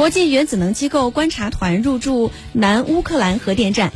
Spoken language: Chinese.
国际原子能机构观察团入驻南乌克兰核电站。